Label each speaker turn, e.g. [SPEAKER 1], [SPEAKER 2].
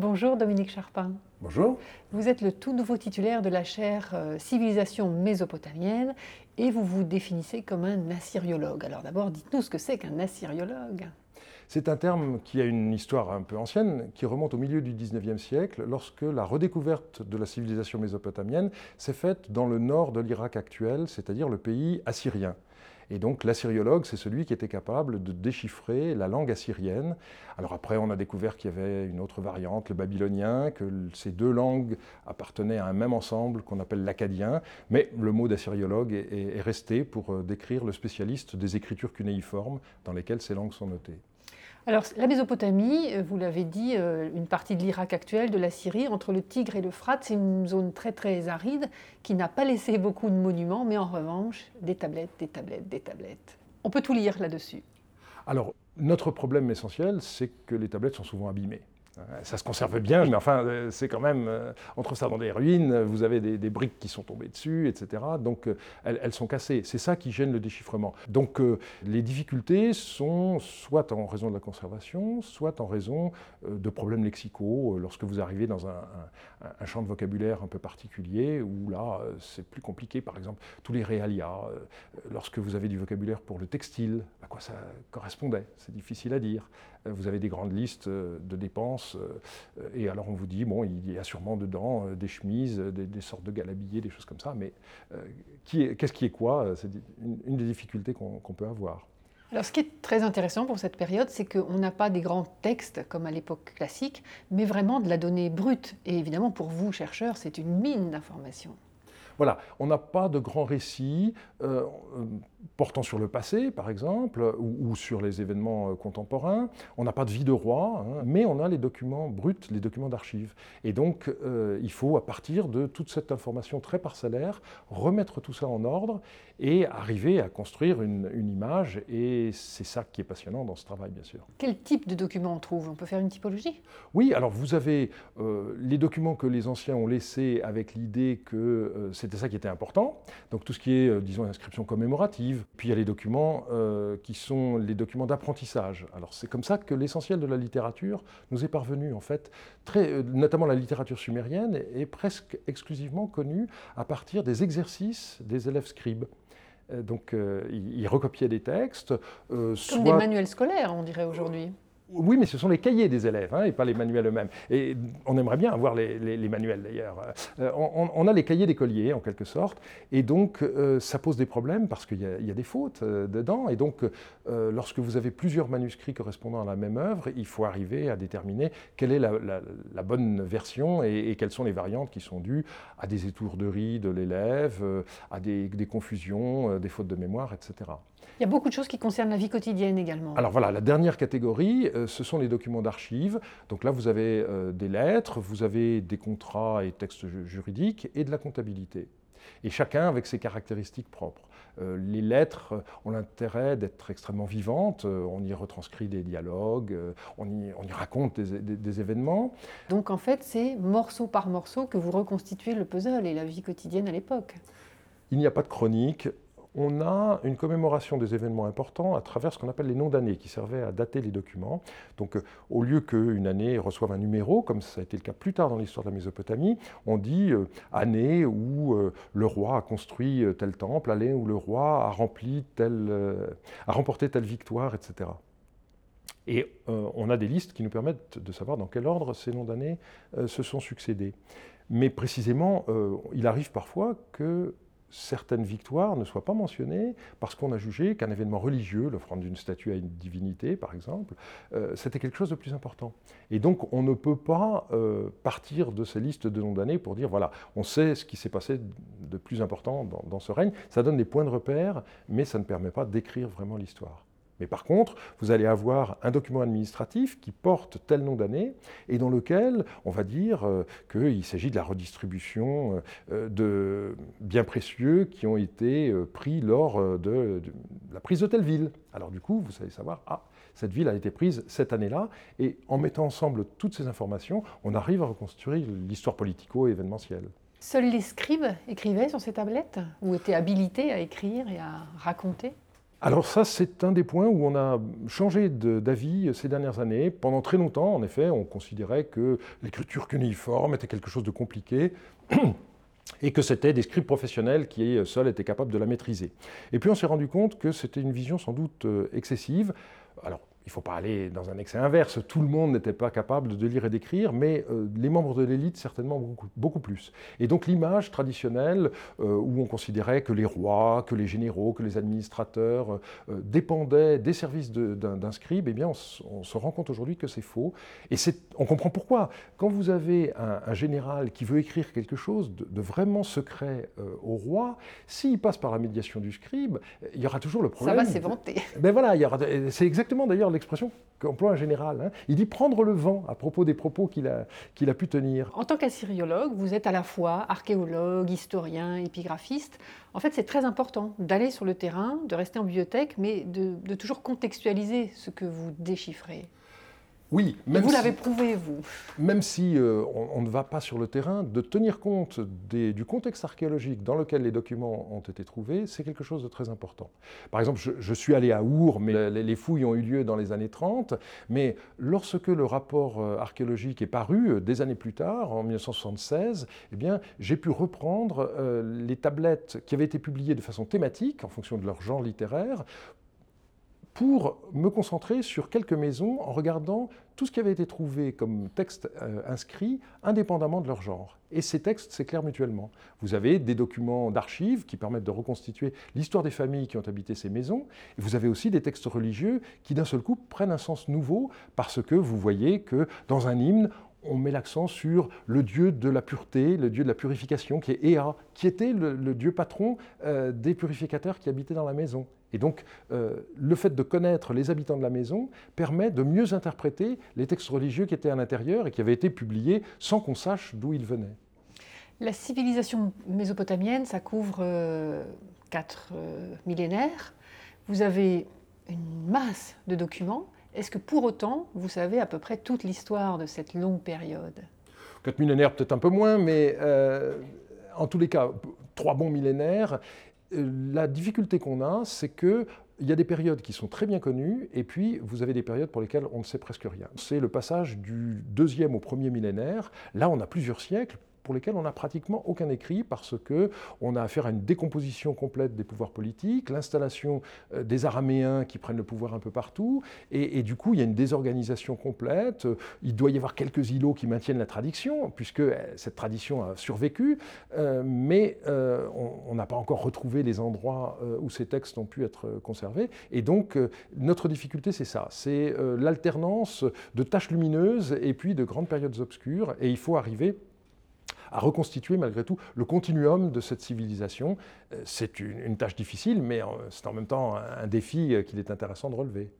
[SPEAKER 1] Bonjour Dominique Charpin.
[SPEAKER 2] Bonjour.
[SPEAKER 1] Vous êtes le tout nouveau titulaire de la chaire euh, Civilisation mésopotamienne et vous vous définissez comme un assyriologue. Alors d'abord, dites-nous ce que c'est qu'un assyriologue.
[SPEAKER 2] C'est un terme qui a une histoire un peu ancienne, qui remonte au milieu du XIXe siècle, lorsque la redécouverte de la civilisation mésopotamienne s'est faite dans le nord de l'Irak actuel, c'est-à-dire le pays assyrien. Et donc l'assyriologue, c'est celui qui était capable de déchiffrer la langue assyrienne. Alors après, on a découvert qu'il y avait une autre variante, le babylonien, que ces deux langues appartenaient à un même ensemble qu'on appelle l'acadien. Mais le mot d'assyriologue est, resté pour euh, décrire le spécialiste des écritures cunéiformes dans lesquelles ces langues sont notées.
[SPEAKER 1] Alors, la Mésopotamie, euh, vous l'avez dit, euh, une partie de l'Irak actuel, de la Syrie, entre le Tigre et l'Euphrate, c'est une zone très très aride qui n'a pas laissé beaucoup de monuments, mais en revanche, des tablettes, des tablettes, des tablettes. On peut tout lire là-dessus.
[SPEAKER 2] Alors, notre problème essentiel, c'est que les tablettes sont souvent abîmées. Ça se conserve bien, mais enfin, euh, c'est quand même. Euh, on trouve ça dans des ruines, vous avez des, briques qui sont tombées dessus, etc. Donc, euh, elles, sont cassées. C'est ça qui gêne le déchiffrement. Donc, les difficultés sont soit en raison de la conservation, soit en raison de problèmes lexicaux. Lorsque vous arrivez dans un, champ de vocabulaire un peu particulier, où là, c'est plus compliqué. Par exemple, tous les réalia. lorsque vous avez du vocabulaire pour le textile, à quoi ça correspondait? C'est difficile à dire. Vous avez des grandes listes de dépenses euh, et alors on vous dit, bon, il y a sûrement dedans euh, des chemises, des, sortes de galabillés, des choses comme ça, mais euh, qu'est-ce qui est quoi C'est une, des difficultés qu'on peut avoir.
[SPEAKER 1] Alors, ce qui est très intéressant pour cette période, c'est qu'on n'a pas des grands textes comme à l'époque classique, mais vraiment de la donnée brute. Et évidemment, pour vous, chercheurs, c'est une mine d'informations.
[SPEAKER 2] Voilà, on n'a pas de grands récits portant sur le passé, par exemple, ou, sur les événements euh, contemporains. On n'a pas de vie de roi, hein, mais on a les documents bruts, les documents d'archives. Et donc, euh, il faut, à partir de toute cette information très parcellaire, remettre tout ça en ordre et arriver à construire une, image. Et c'est ça qui est passionnant dans ce travail, bien sûr.
[SPEAKER 1] Quel type de documents on trouve? On peut faire une typologie?
[SPEAKER 2] Oui, alors vous avez euh, les documents que les anciens ont laissés avec l'idée que c'était ça qui était important. Donc tout ce qui est, disons, inscription commémorative, puis il y a les documents euh, qui sont les documents d'apprentissage. Alors c'est comme ça que l'essentiel de la littérature nous est parvenu en fait, très, euh, notamment la littérature sumérienne est presque exclusivement connue à partir des exercices des élèves scribes. Euh, donc ils recopiaient des textes.
[SPEAKER 1] Comme des manuels scolaires, on dirait aujourd'hui.
[SPEAKER 2] Oui, mais ce sont les cahiers des élèves hein, et pas les manuels eux-mêmes. Et on aimerait bien avoir les, manuels d'ailleurs. Euh, on, a les cahiers d'écoliers en quelque sorte, et donc euh, ça pose des problèmes parce qu'il y, a des fautes euh, dedans. Et donc, lorsque vous avez plusieurs manuscrits correspondant à la même œuvre, il faut arriver à déterminer quelle est la, bonne version et, quelles sont les variantes qui sont dues à des étourderies de l'élève, à des, des confusions, des fautes de mémoire, etc.
[SPEAKER 1] Il y a beaucoup de choses qui concernent la vie quotidienne également.
[SPEAKER 2] Alors voilà, la dernière catégorie, euh, ce sont les documents d'archives. Donc là, vous avez euh, des lettres, vous avez des contrats et textes juridiques et de la comptabilité. Et chacun avec ses caractéristiques propres. Euh, les lettres ont l'intérêt d'être extrêmement vivantes, on y retranscrit des dialogues, on y, on y raconte des, des, événements.
[SPEAKER 1] Donc en fait, c'est morceau par morceau que vous reconstituez le puzzle et la vie quotidienne à l'époque.
[SPEAKER 2] Il n'y a pas de chronique, on a une commémoration des événements importants à travers ce qu'on appelle les noms d'années, qui servaient à dater les documents. Donc, euh, au lieu qu'une année reçoive un numéro, comme ça a été le cas plus tard dans l'histoire de la Mésopotamie, on dit euh, année où euh, le roi a construit tel temple, année où le roi a rempli a remporté telle victoire, etc. Et on a des listes qui nous permettent de savoir dans quel ordre ces noms d'années se sont succédés. Mais précisément, il arrive parfois que certaines victoires ne soient pas mentionnées parce qu'on a jugé qu'un événement religieux, l'offrande d'une statue à une divinité par exemple, euh, c'était quelque chose de plus important. Et donc on ne peut pas euh, partir de ces listes de noms d'années pour dire voilà, on sait ce qui s'est passé de plus important dans, dans ce règne. Ça donne des points de repère, mais ça ne permet pas d'écrire vraiment l'histoire. Mais par contre, vous allez avoir un document administratif qui porte tel nom d'année et dans lequel on va dire euh, qu'il s'agit de la redistribution euh, de biens précieux qui ont été euh, pris lors de, la prise de telle ville. Alors du coup, vous allez savoir, ah, cette ville a été prise cette année-là, et en mettant ensemble toutes ces informations, on arrive à reconstruire l'histoire politico-événementielle.
[SPEAKER 1] Seuls les scribes écrivaient sur ces tablettes ou étaient habilités à écrire et à raconter?
[SPEAKER 2] Alors ça, c'est un des points où on a changé d'avis ces dernières années. Pendant très longtemps, en effet, on considérait que l'écriture cunéiforme était quelque chose de compliqué et que c'était des scribes professionnels qui seuls étaient capables de la maîtriser. Et puis on s'est rendu compte que c'était une vision sans doute euh, excessive. Alors il ne faut pas aller dans un excès inverse, tout le monde n'était pas capable de lire et d'écrire, mais euh, les membres de l'élite certainement beaucoup, plus. Et donc l'image traditionnelle, euh, où on considérait que les rois, que les généraux, que les administrateurs euh, dépendaient des services d'un scribe, eh bien on, se rend compte aujourd'hui que c'est faux. Et on comprend pourquoi. Quand vous avez un, général qui veut écrire quelque chose de, vraiment secret au roi, s'il passe par la médiation du scribe, il y aura toujours le problème.
[SPEAKER 1] Ça va s'éventer.
[SPEAKER 2] Ben voilà, c'est exactement d'ailleurs l'expression qu'emploie un général. Hein. Il dit prendre le vent à propos des propos qu'il a, qu'il a pu tenir.
[SPEAKER 1] En tant qu'assyriologue, vous êtes à la fois archéologue, historien, épigraphiste. En fait, c'est très important d'aller sur le terrain, de rester en bibliothèque, mais de, de toujours contextualiser ce que vous déchiffrez.
[SPEAKER 2] Oui,
[SPEAKER 1] même vous l'avez prouvé, vous.
[SPEAKER 2] Même si euh, on, ne va pas sur le terrain, de tenir compte du contexte archéologique dans lequel les documents ont été trouvés, c'est quelque chose de très important. Par exemple, je, suis allé à Our, mais les, fouilles ont eu lieu dans les années 30, mais lorsque le rapport euh, archéologique est paru, euh, des années plus tard, en 1976, eh bien, j'ai pu reprendre les tablettes qui avaient été publiées de façon thématique, en fonction de leur genre littéraire, pour me concentrer sur quelques maisons en regardant tout ce qui avait été trouvé comme texte euh, inscrit indépendamment de leur genre. Et ces textes s'éclairent mutuellement. Vous avez des documents d'archives qui permettent de reconstituer l'histoire des familles qui ont habité ces maisons, et vous avez aussi des textes religieux qui d'un seul coup prennent un sens nouveau parce que vous voyez que dans un hymne, on met l'accent sur le dieu de la pureté, le dieu de la purification, qui est Ea, qui était le, dieu patron euh, des purificateurs qui habitaient dans la maison. Et donc, euh, le fait de connaître les habitants de la maison permet de mieux interpréter les textes religieux qui étaient à l'intérieur et qui avaient été publiés sans qu'on sache d'où ils venaient.
[SPEAKER 1] La civilisation mésopotamienne, ça couvre euh, quatre euh, millénaires. Vous avez une masse de documents. Est-ce que pour autant, vous savez à peu près toute l'histoire de cette longue période?
[SPEAKER 2] Quatre millénaires, peut-être un peu moins, mais en tous les cas, trois bons millénaires. Euh, la difficulté qu'on a, c'est que il y a des périodes qui sont très bien connues, et puis vous avez des périodes pour lesquelles on ne sait presque rien. C'est le passage du deuxième au premier millénaire. Là, on a plusieurs siècles pour lesquels on n'a pratiquement aucun écrit parce que on a affaire à une décomposition complète des pouvoirs politiques, l'installation euh, des Araméens qui prennent le pouvoir un peu partout, et, du coup il y a une désorganisation complète. Il doit y avoir quelques îlots qui maintiennent la tradition, puisque euh, cette tradition a survécu, mais on n'a pas encore retrouvé les endroits où ces textes ont pu être conservés. Et donc notre difficulté c'est ça, c'est l'alternance de tâches lumineuses et puis de grandes périodes obscures, et il faut arriver à reconstituer malgré tout le continuum de cette civilisation. Euh, c'est une, tâche difficile, mais euh, c'est en même temps un défi euh, qu'il est intéressant de relever.